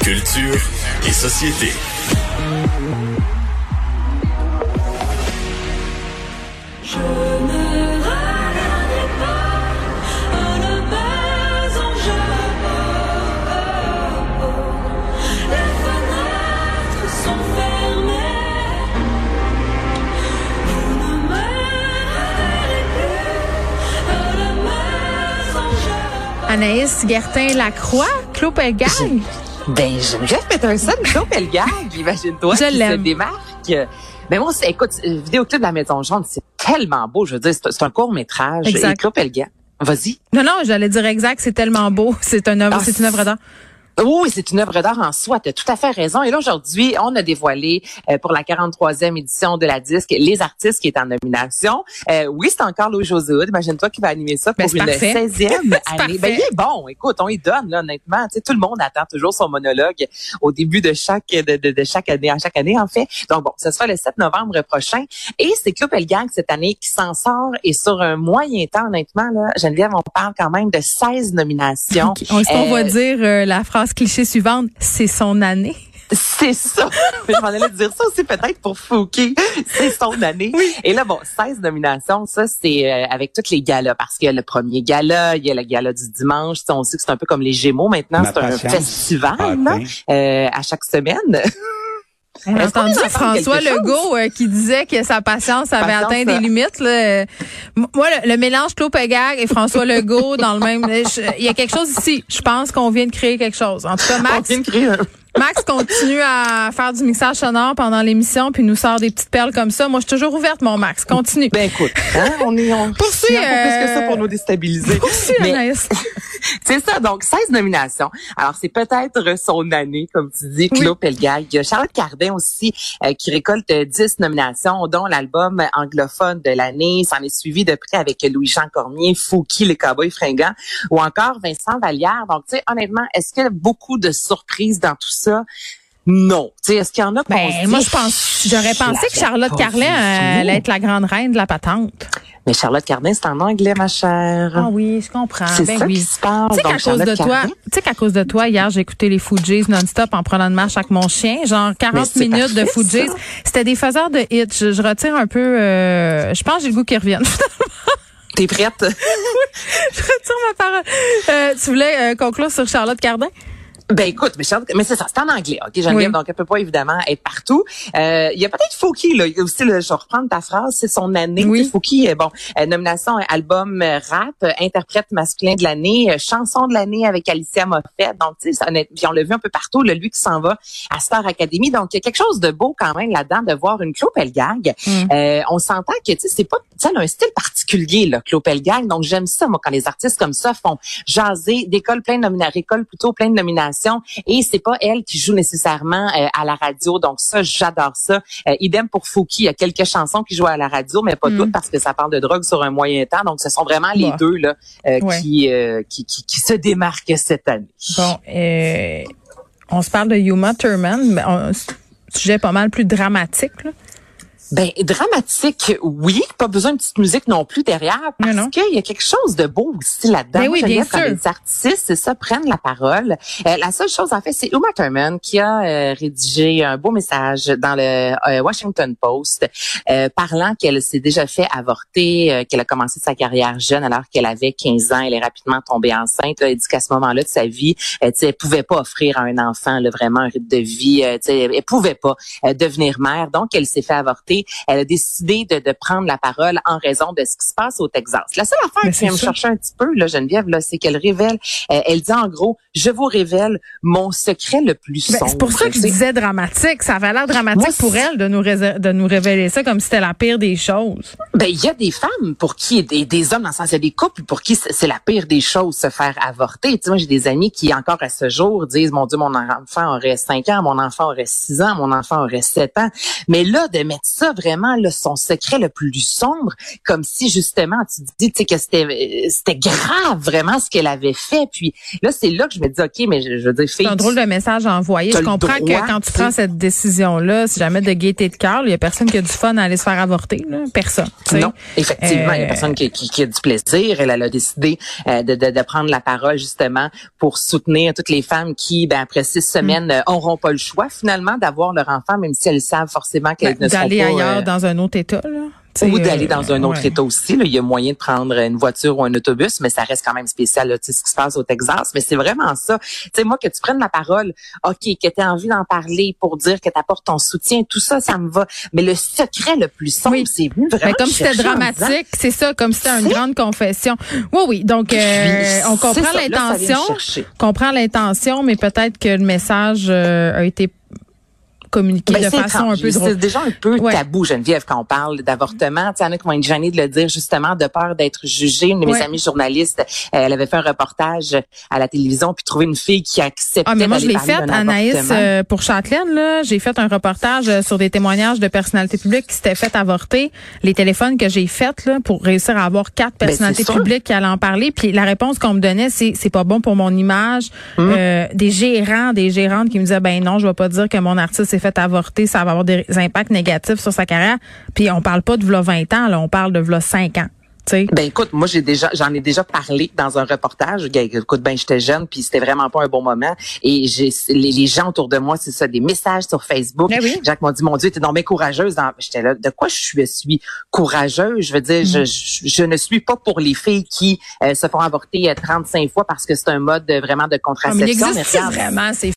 Culture et société. Anaïs Gertin-Lacroix, Claude Pelgag. Ben, Geneviève Peterson, Claude Pelgag, imagine-toi, Je qui se l'aime. démarque. Mais moi, c'est- écoute, euh, vidéoclip de la Maison Jaune, c'est tellement beau. Je veux dire, c'est un court métrage. Exact. Et Claude Pelgag, vas-y. Non, non, j'allais dire exact, c'est tellement beau. C'est un œuvre, Ah, c'est une œuvre d'art. Oui, c'est une œuvre d'art en soi. Tu as tout à fait raison. Et là, aujourd'hui, on a dévoilé euh, pour la 43e édition de la disque les artistes qui est en nomination. Euh, oui, c'est encore Louis José Hood. Imagine-toi qui va animer ça Ben, pour c'est une parfait. 16e année. Ben, il est bon. Écoute, on y donne, là, honnêtement. Tu sais, tout le monde attend toujours son monologue au début de chaque, de, de, de chaque année, à chaque année, en fait. Donc, bon, ce sera le 7 novembre prochain. Et c'est Club El Gang cette année qui s'en sort. Et sur un moyen temps, honnêtement, là, Geneviève, on parle quand même de 16 nominations. On, Euh, va dire euh, la phrase cliché suivante, c'est son année. C'est ça. Je m'en allais dire ça aussi peut-être pour Fouki. C'est son année. Et là, bon, 16 nominations, ça, c'est euh, avec toutes les galas. Parce qu'il y a le premier gala, il y a le gala du dimanche. On sait que c'est un peu comme les Gémeaux maintenant. Ma C'est un patience festival a là, atteint. euh, à chaque semaine. On a entendu François? Legault euh, qui disait que sa patience avait Patience, atteint des limites. Là. Euh, m- Moi, le, le mélange Claude Pelgag et François Legault dans le même... Il y a quelque chose ici. Je pense qu'on vient de créer quelque chose. En tout cas, On Max, vient de créer un- Max continue à faire du mixage sonore pendant l'émission puis nous sort des petites perles comme ça. Moi, je suis toujours ouverte, mon Max. Continue. Ben écoute, hein, on est on plus que ça euh, pour nous déstabiliser. Mais-. C'est ça, donc 16 nominations. Alors, c'est peut-être son année, comme tu dis, Claude Pelgag. Il y a Charlotte Cardin aussi, euh, qui récolte euh, 10 nominations, dont l'album anglophone de l'année. S'en est suivi de près avec Louis-Jean Cormier, Fouki, les Cowboys fringants, ou encore Vincent Vallière. Donc, tu sais, honnêtement, est-ce qu'il y a beaucoup de surprises dans tout ça? Non. Tu sais, est-ce qu'il y en a Ben, moi, je pense, j'aurais pensé que Charlotte Carlin euh, allait être la grande reine de la patente. Mais Charlotte Cardin, c'est en anglais, ma chère. Ah oui, je comprends. c'est ben ça oui. qui se passe. Tu sais qu'à cause de toi, tu sais qu'à cause de toi, hier, j'ai écouté les Fujis non-stop en prenant une marche avec mon chien. Genre 40 c'est minutes de parfait, Fujis. ça. C'était des faiseurs de hits. Je, je retire un peu, euh, je pense que j'ai le goût qu'ils reviennent. T'es prête? je retire ma parole. Euh, tu voulais euh, conclure sur Charlotte Cardin? Ben écoute, mais, Charlotte- mais c'est ça, c'est en anglais, ok? Geneviève, Oui. donc elle peut pas évidemment être partout. Euh, Il y a peut-être Fouki là, il y a aussi, là, je vais reprendre ta phrase, c'est son année. Oui. Fouki, euh, bon, euh, nomination album rap, euh, interprète masculin de l'année, chanson de l'année avec Alicia Moffett. Donc tu sais, puis on l'a vu un peu partout, là, lui qui s'en va à Star Academy. Donc il y a quelque chose de beau quand même là-dedans de voir une Claude Pelgag. Mm. Euh, on s'entend que tu sais, c'est pas, tu sais, elle a un style particulier là, Claude Pelgag. Donc j'aime ça moi quand les artistes comme ça font jaser, décolle plein de nominations, récolte plutôt plein de nominations et c'est pas elle qui joue nécessairement euh, à la radio. Donc ça, j'adore ça. Euh, idem pour Fouki, il y a quelques chansons qui jouent à la radio, mais pas Mm. toutes parce que ça parle de drogue sur un moyen temps. Donc ce sont vraiment les deux là euh, Ouais. qui, qui, qui qui se démarquent cette année. Bon, on se parle de Yuma Thurman, mais on- sujet pas mal plus dramatique. Là. Ben dramatique, oui, pas besoin de petite musique non plus derrière parce Non, non. qu'il y a quelque chose de beau aussi là-dedans. Ben oui, bien sûr. les artistes, c'est ça, prennent la parole. Euh, la seule chose en fait, c'est Uma Thurman qui a euh, rédigé un beau message dans le euh, Washington Post euh, parlant qu'elle s'est déjà fait avorter, euh, qu'elle a commencé sa carrière jeune alors qu'elle avait 15 ans, elle est rapidement tombée enceinte. Là, elle dit qu'à ce moment-là de sa vie, elle pouvait pas offrir à un enfant là, vraiment un rythme de vie, euh, elle, pouvait pas devenir mère, donc elle s'est fait avorter. Elle a décidé de, de prendre la parole en raison de ce qui se passe au Texas. La seule affaire qui vient me chercher un petit peu, là, Geneviève, là, c'est qu'elle révèle, euh, elle dit en gros, je vous révèle mon secret le plus Ben, sombre. c'est pour ça que je disais dramatique. Ça avait l'air dramatique Moi, pour elle de nous, réser- de nous révéler ça comme si c'était la pire des choses. Ben, il y a des femmes pour qui, des, des hommes dans le sens, il y a des couples pour qui c'est c'est la pire des choses, se faire avorter. Tu sais, moi, j'ai des amis qui, encore à ce jour, disent, mon Dieu, mon enfant aurait 5 ans, mon enfant aurait 6 ans, mon enfant aurait 7 ans. Mais là, de mettre ça ça vraiment là, son secret le plus sombre, comme si justement tu dis que c'était euh, c'était grave vraiment ce qu'elle avait fait. Puis là, c'est là que je me dis ok, mais je, je veux dire, C'est un drôle de message à envoyer. Je comprends droit, que quand tu prends cette décision-là, si jamais de gaieté de cœur, il y a personne qui a du fun à aller se faire avorter. Là. Personne. Non, effectivement, il y a Euh, personne qui, qui, qui a du plaisir. Elle, elle a décidé euh, de, de, de prendre la parole justement pour soutenir toutes les femmes qui, ben, après six Mm. semaines, euh, auront pas le choix finalement d'avoir leur enfant, même si elles savent forcément qu'elles Ben, ne seront pas... Ailleurs dans un autre État. Là. Ou d'aller euh, dans un autre ouais. État aussi. Là. Il y a moyen de prendre une voiture ou un autobus, mais ça reste quand même spécial, là, tu sais, ce qui se passe au Texas. Mais c'est vraiment ça. Tu sais, moi, que tu prennes la parole, OK, que tu as envie d'en parler pour dire que tu apportes ton soutien, tout ça, ça me va. Mais le secret le plus sombre, Oui. c'est venu vraiment Ben, comme c'était dramatique, c'est ça, comme c'était une grande confession. Oui, oui. Donc, euh, on comprend l'intention, comprend l'intention, mais peut-être que le message euh, a été communiqué Ben, de c'est façon un peu C'est drôle. déjà un peu Ouais. tabou, Geneviève, quand on parle d'avortement. Il y en a qui vont être gênés de le dire justement de peur d'être jugée. Une de mes Ouais. amies journalistes, euh, elle avait fait un reportage à la télévision puis trouvé une fille qui acceptait Ah, mais moi, je l'ai fait, Anaïs, euh, pour Châtelaine, là. J'ai fait un reportage euh, sur des témoignages de personnalités publiques qui s'étaient fait avorter. Les téléphones que j'ai faits, là, pour réussir à avoir quatre Ben, personnalités c'est publiques qui allaient en parler. Puis la réponse qu'on me donnait, c'est, c'est pas bon pour mon image. Hum. Euh, des gérants, des gérantes qui me disaient, ben non, je vais pas dire que mon artiste s'est fait avorter. Ça va avoir des impacts négatifs sur sa carrière. Puis on parle pas de v'là 20 ans, là. On parle de v'là 5 ans. Ben écoute, moi j'ai déjà j'en ai déjà parlé dans un reportage. Écoute, ben j'étais jeune puis c'était vraiment pas un bon moment et j'ai les, les gens autour de moi, c'est ça des messages sur Facebook. Ben oui. Jacques m'a dit mon dieu, t'es donc bien courageuse j'étais là de quoi je suis, courageuse, je veux dire je, je, je ne suis pas pour les filles qui euh, se font avorter euh, 35 fois parce que c'est un mode euh, vraiment de Ah, mais il contraception. mais existe regarde, vraiment ces